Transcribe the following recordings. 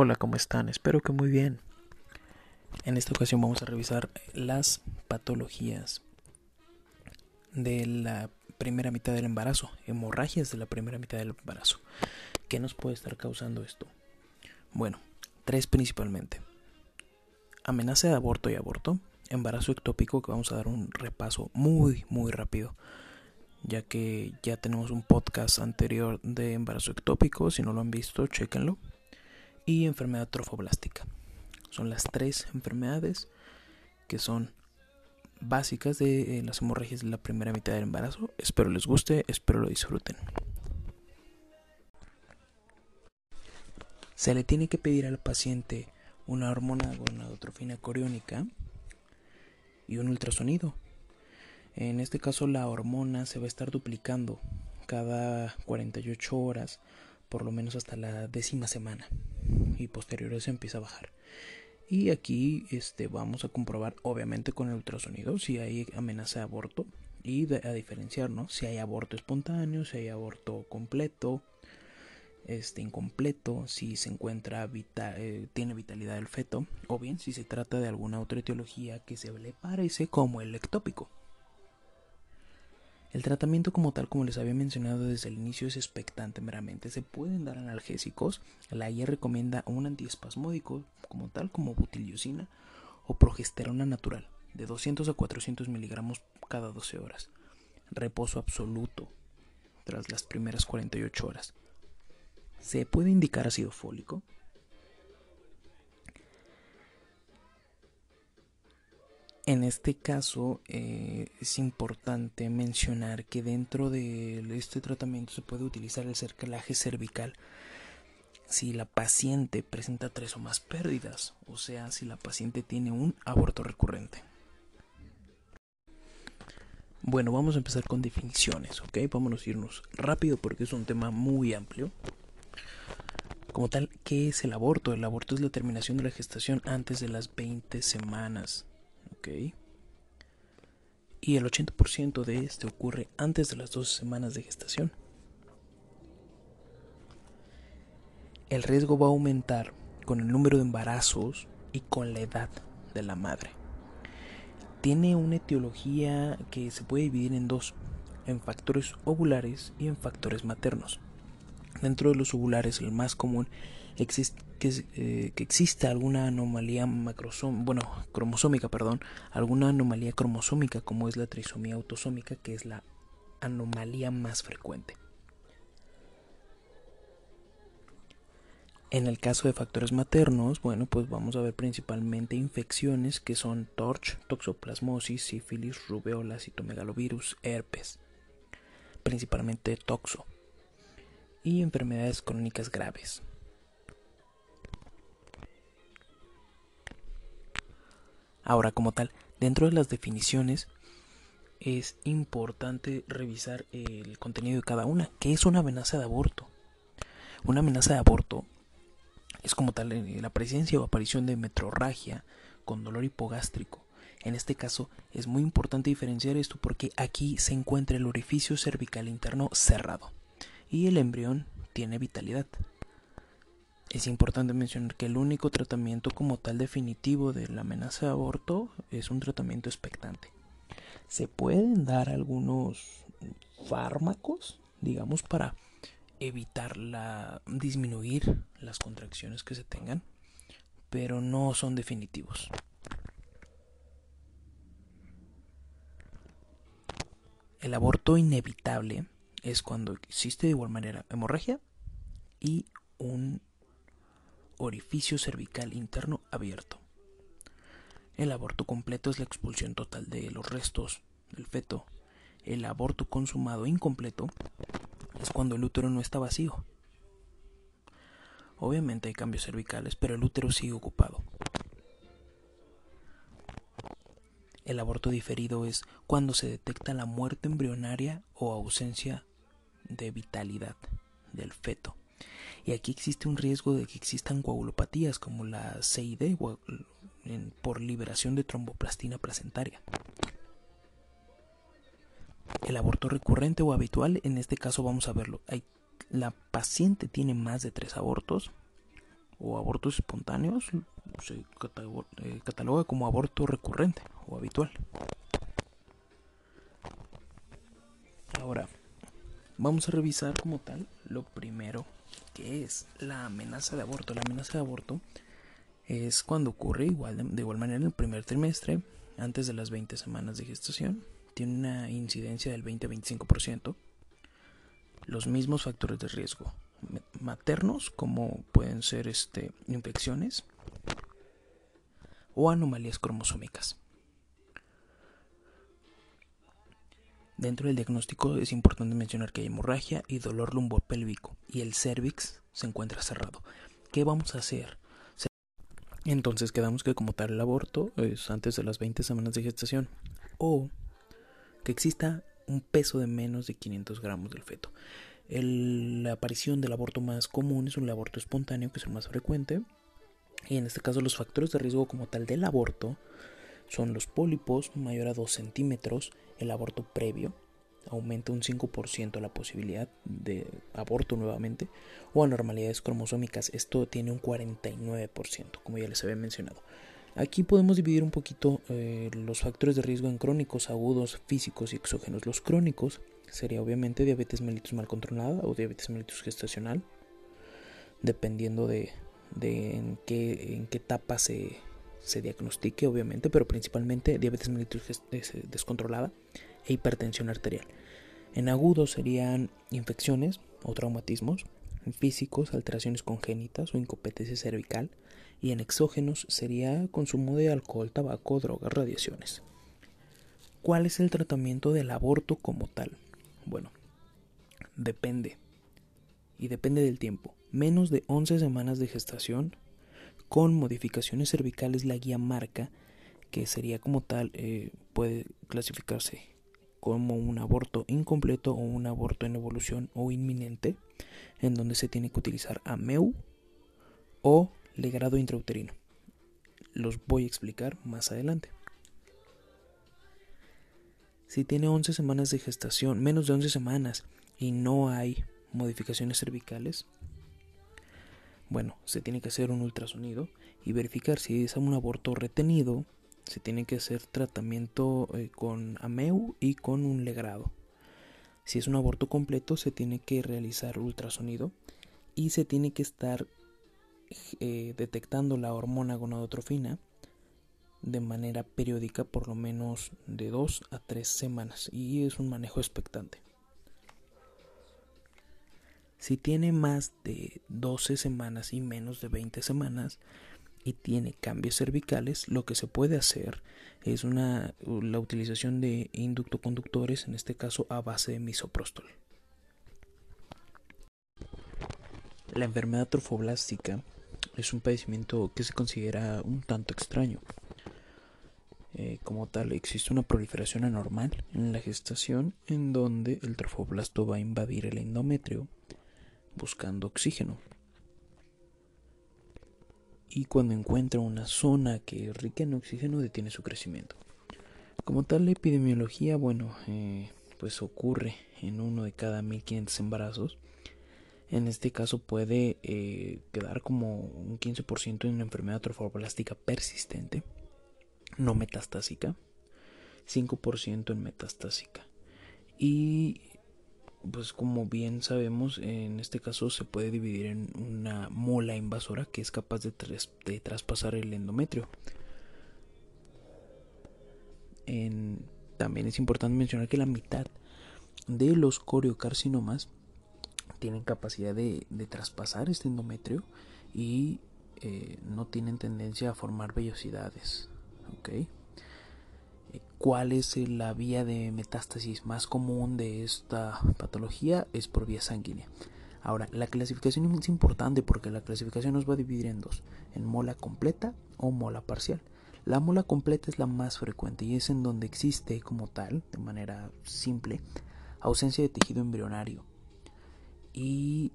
Hola, ¿cómo están? Espero que muy bien. En esta ocasión vamos a revisar las patologías de la primera mitad del embarazo, hemorragias de la primera mitad del embarazo. ¿Qué nos puede estar causando esto? Bueno, tres principalmente. Amenaza de aborto y aborto, embarazo ectópico, que vamos a dar un repaso muy, muy rápido, ya que ya tenemos un podcast anterior de embarazo ectópico, si no lo han visto, chéquenlo y enfermedad trofoblástica. Son las tres enfermedades que son básicas de eh, las hemorragias de la primera mitad del embarazo. Espero les guste, espero lo disfruten. Se le tiene que pedir al paciente una hormona gonadotrofina coriónica y un ultrasonido. En este caso la hormona se va a estar duplicando cada 48 horas por lo menos hasta la décima semana y posterior se empieza a bajar. Y aquí este, vamos a comprobar, obviamente con el ultrasonido, si hay amenaza de aborto y a diferenciar, Si hay aborto espontáneo, si hay aborto completo, este incompleto, si se encuentra eh, tiene vitalidad del feto, o bien si se trata de alguna otra etiología que se le parece como el ectópico. El tratamiento como tal, como les había mencionado desde el inicio, es expectante meramente. Se pueden dar analgésicos. La IA recomienda un antiespasmódico como tal, como butiliocina o progesterona natural, de 200 a 400 miligramos cada 12 horas. Reposo absoluto tras las primeras 48 horas. Se puede indicar ácido fólico, En este caso eh, es importante mencionar que dentro de este tratamiento se puede utilizar el cerclaje cervical si la paciente presenta tres o más pérdidas, o sea, si la paciente tiene un aborto recurrente. Bueno, vamos a empezar con definiciones, ¿ok? Vámonos a irnos rápido porque es un tema muy amplio. Como tal, ¿qué es el aborto? El aborto es la terminación de la gestación antes de las 20 semanas y el 80% de este ocurre antes de las 12 semanas de gestación. El riesgo va a aumentar con el número de embarazos y con la edad de la madre. Tiene una etiología que se puede dividir en dos, en factores ovulares y en factores maternos. Dentro de los ovulares el más común existe, que, eh, exista alguna anomalía macrosom bueno, cromosómica, perdón, alguna anomalía cromosómica como es la trisomía autosómica, que es la anomalía más frecuente. En el caso de factores maternos, bueno, pues vamos a ver principalmente infecciones que son TORCH, toxoplasmosis, sífilis, rubeola, citomegalovirus, herpes, principalmente toxo, y enfermedades crónicas graves. Ahora, como tal, dentro de las definiciones, es importante revisar el contenido de cada una. ¿Qué es una amenaza de aborto? Una amenaza de aborto es como tal eh, la presencia o aparición de metrorragia con dolor hipogástrico. En este caso es muy importante diferenciar esto porque aquí se encuentra el orificio cervical interno cerrado y el embrión tiene vitalidad. Es importante mencionar que el único tratamiento como tal definitivo de la amenaza de aborto es un tratamiento expectante. Se pueden dar algunos fármacos, digamos, para evitar la disminuir las contracciones que se tengan, pero no son definitivos. El aborto inevitable es cuando existe de igual manera hemorragia y un orificio cervical interno abierto. El aborto completo es la expulsión total de los restos del feto. El aborto consumado incompleto es cuando el útero no está vacío. Obviamente hay cambios cervicales, pero el útero sigue ocupado. El aborto diferido es cuando se detecta la muerte embrionaria o ausencia de vitalidad del feto. Y aquí existe un riesgo de que existan coagulopatías como la CID por liberación de tromboplastina placentaria. El aborto recurrente o habitual, en este caso vamos a verlo. Hay, la paciente tiene más de tres abortos o abortos espontáneos, se eh, cataloga como aborto recurrente o habitual. Ahora, vamos a revisar como tal lo primero que es la amenaza de aborto. La amenaza de aborto es cuando ocurre igual de, igual manera en el primer trimestre, antes de las 20 semanas de gestación. Tiene una incidencia del 20-25%. Los mismos factores de riesgo maternos, como pueden ser este, infecciones o anomalías cromosómicas. Dentro del diagnóstico es importante mencionar que hay hemorragia y dolor lumbopélvico y el cervix se encuentra cerrado. ¿Qué vamos a hacer? Entonces quedamos que como tal el aborto es antes de las 20 semanas de gestación o que exista un peso de menos de 500 gramos del feto. la aparición del aborto más común es un aborto espontáneo, que es el más frecuente. Y en este caso los factores de riesgo como tal del aborto son los pólipos mayor a 2 centímetros, el aborto previo, aumenta un 5% la posibilidad de aborto nuevamente, o anormalidades cromosómicas, esto tiene un 49%, como ya les había mencionado. Aquí podemos dividir un poquito eh, los factores de riesgo en crónicos, agudos, físicos y exógenos. Los crónicos sería obviamente diabetes mellitus mal controlada o diabetes mellitus gestacional, dependiendo de, en, qué, en qué etapa se, se diagnostique, obviamente, pero principalmente diabetes mellitus descontrolada e hipertensión arterial. En agudos serían infecciones o traumatismos, físicos alteraciones congénitas o incompetencia cervical, y en exógenos sería consumo de alcohol, tabaco, drogas, radiaciones. ¿Cuál es el tratamiento del aborto como tal? Bueno, depende. Y depende del tiempo. Menos de 11 semanas de gestación con modificaciones cervicales la guía marca que sería como tal eh, puede clasificarse como un aborto incompleto o un aborto en evolución o inminente en donde se tiene que utilizar AMEU o legrado intrauterino. Los voy a explicar más adelante. Si tiene 11 semanas de gestación menos de 11 semanas y no hay modificaciones cervicales bueno, se tiene que hacer un ultrasonido y verificar si es un aborto retenido. Se tiene que hacer tratamiento eh, con AMEU y con un legrado. Si es un aborto completo, se tiene que realizar ultrasonido y se tiene que estar eh, detectando la hormona gonadotrofina de manera periódica por lo menos de 2 a 3 semanas y es un manejo expectante. Si tiene más de 12 semanas y menos de 20 semanas y tiene cambios cervicales, lo que se puede hacer es una, la utilización de inductoconductores, en este caso a base de misoprostol. La enfermedad trofoblástica es un padecimiento que se considera un tanto extraño. eh, como tal, existe una proliferación anormal en la gestación en donde el trofoblasto va a invadir el endometrio buscando oxígeno. Y cuando encuentra una zona que es rica en oxígeno, detiene su crecimiento. Como tal, la epidemiología, bueno, eh, pues ocurre en uno de cada 1500 embarazos. En este caso puede eh, quedar como un 15% en una enfermedad trofoblástica persistente, no metastásica, 5% en metastásica. Y pues como bien sabemos, en este caso se puede dividir en una mola invasora que es capaz de, de traspasar el endometrio. también es importante mencionar que la mitad de los coriocarcinomas tienen capacidad de, traspasar este endometrio y eh, no tienen tendencia a formar vellosidades. ¿okay? ¿Cuál es la vía de metástasis más común de esta patología? Es por vía sanguínea. Ahora, la clasificación es importante porque la clasificación nos va a dividir en dos, en mola completa o mola parcial. La mola completa es la más frecuente y es en donde existe como tal, de manera simple, ausencia de tejido embrionario y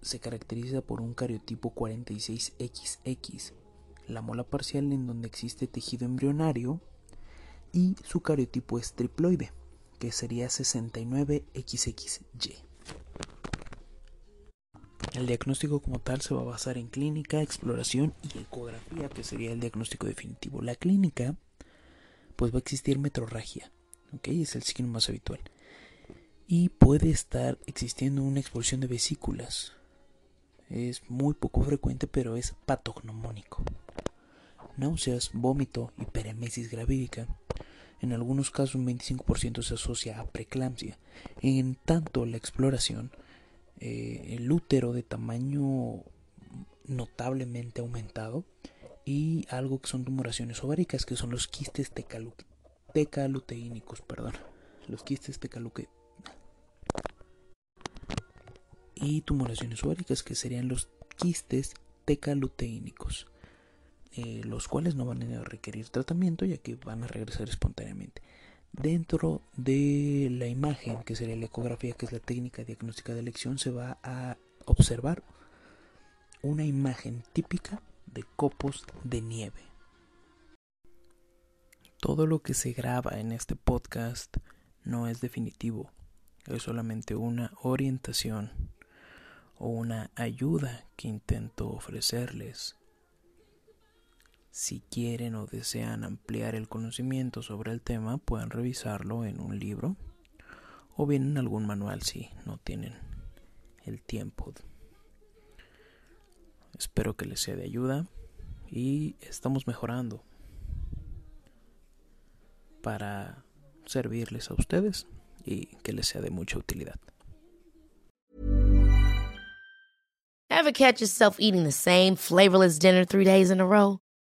se caracteriza por un cariotipo 46XX, la mola parcial en donde existe tejido embrionario y su cariotipo es triploide, que sería 69XXY. El diagnóstico como tal se va a basar en clínica, exploración y ecografía, que sería el diagnóstico definitivo. La clínica, pues va a existir metrorragia, ¿ok? Es el signo más habitual. Y puede estar existiendo una expulsión de vesículas. Es muy poco frecuente, pero es patognomónico. Náuseas, vómito y peremesis gravídica en algunos casos un 25% se asocia a preeclampsia. En tanto la exploración, eh, el útero de tamaño notablemente aumentado y algo que son tumoraciones ováricas que son los quistes tecaluteínicos, perdón, los quistes tecaluque y tumoraciones ováricas que serían los quistes tecaluteínicos. Eh, los cuales no van a requerir tratamiento ya que van a regresar espontáneamente. Dentro de la imagen, que sería la ecografía, que es la técnica diagnóstica de elección, se va a observar una imagen típica de copos de nieve. Todo lo que se graba en este podcast no es definitivo, es solamente una orientación o una ayuda que intento ofrecerles si quieren o desean ampliar el conocimiento sobre el tema, pueden revisarlo en un libro o bien en algún manual si no tienen el tiempo. Espero que les sea de ayuda y estamos mejorando para servirles a ustedes y que les sea de mucha utilidad. Ever catch yourself eating the same flavorless dinner three days in a row?